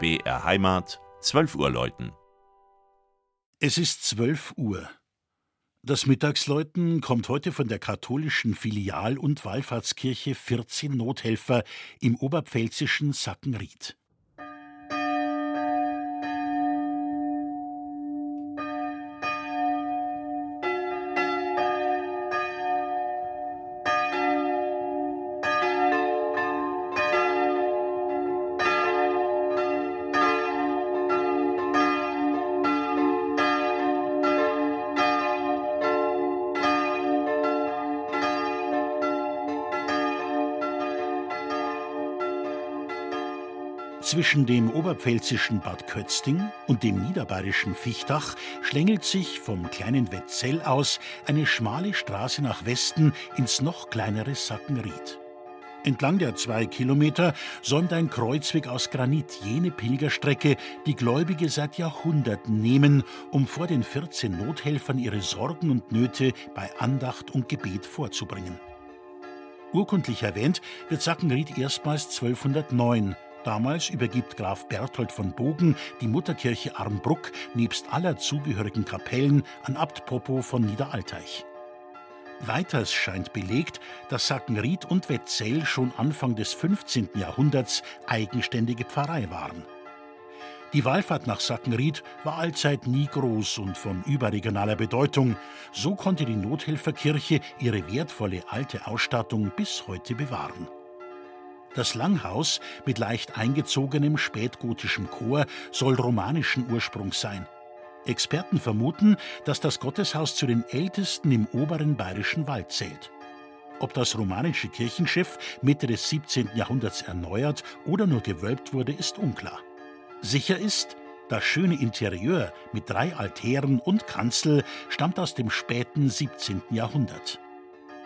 BR Heimat, 12 Uhr läuten. Es ist 12 Uhr. Das Mittagsläuten kommt heute von der katholischen Filial- und Wallfahrtskirche 14 Nothelfer im oberpfälzischen Sackenried. Zwischen dem oberpfälzischen Bad Kötzting und dem niederbayerischen Fichtach schlängelt sich vom kleinen Wetzell aus eine schmale Straße nach Westen ins noch kleinere Sackenried. Entlang der zwei Kilometer säumt ein Kreuzweg aus Granit jene Pilgerstrecke, die Gläubige seit Jahrhunderten nehmen, um vor den 14 Nothelfern ihre Sorgen und Nöte bei Andacht und Gebet vorzubringen. Urkundlich erwähnt wird Sackenried erstmals 1209 Damals übergibt Graf Berthold von Bogen die Mutterkirche Armbruck nebst aller zugehörigen Kapellen an Abt Popo von Niederalteich. Weiters scheint belegt, dass Sackenried und Wetzell schon Anfang des 15. Jahrhunderts eigenständige Pfarrei waren. Die Wallfahrt nach Sackenried war allzeit nie groß und von überregionaler Bedeutung. So konnte die Nothelferkirche ihre wertvolle alte Ausstattung bis heute bewahren. Das Langhaus mit leicht eingezogenem spätgotischem Chor soll romanischen Ursprungs sein. Experten vermuten, dass das Gotteshaus zu den ältesten im oberen bayerischen Wald zählt. Ob das romanische Kirchenschiff Mitte des 17. Jahrhunderts erneuert oder nur gewölbt wurde, ist unklar. Sicher ist, das schöne Interieur mit drei Altären und Kanzel stammt aus dem späten 17. Jahrhundert.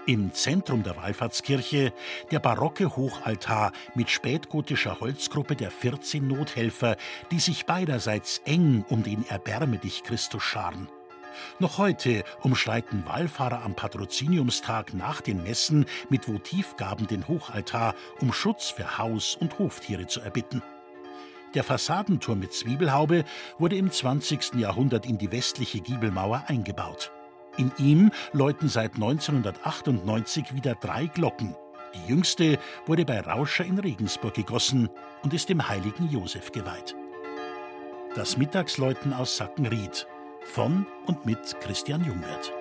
Im Zentrum der Wallfahrtskirche der barocke Hochaltar mit spätgotischer Holzgruppe der 14 Nothelfer, die sich beiderseits eng um den Erbärme dich Christus scharen. Noch heute umschreiten Wallfahrer am Patroziniumstag nach den Messen mit Votivgaben den Hochaltar, um Schutz für Haus- und Hoftiere zu erbitten. Der Fassadenturm mit Zwiebelhaube wurde im 20. Jahrhundert in die westliche Giebelmauer eingebaut. In ihm läuten seit 1998 wieder drei Glocken. Die jüngste wurde bei Rauscher in Regensburg gegossen und ist dem heiligen Josef geweiht. Das Mittagsläuten aus Sackenried von und mit Christian Jungwirth.